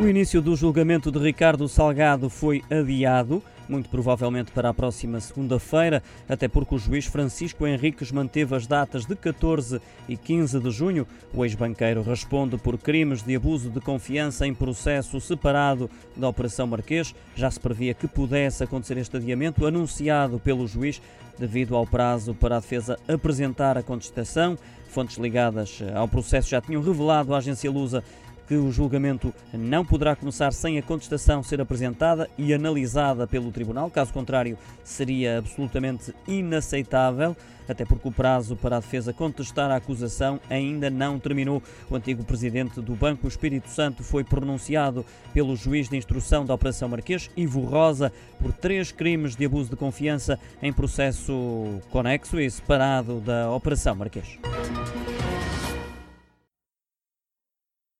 O início do julgamento de Ricardo Salgado foi adiado, muito provavelmente para a próxima segunda-feira, até porque o juiz Francisco Henriques manteve as datas de 14 e 15 de junho. O ex-banqueiro responde por crimes de abuso de confiança em processo separado da Operação Marquês. Já se previa que pudesse acontecer este adiamento, anunciado pelo juiz, devido ao prazo para a defesa apresentar a contestação. Fontes ligadas ao processo já tinham revelado à agência Lusa que o julgamento não poderá começar sem a contestação ser apresentada e analisada pelo Tribunal. Caso contrário, seria absolutamente inaceitável, até porque o prazo para a defesa contestar a acusação ainda não terminou. O antigo presidente do Banco Espírito Santo foi pronunciado pelo juiz de instrução da Operação Marquês, Ivo Rosa, por três crimes de abuso de confiança em processo conexo e separado da Operação Marquês.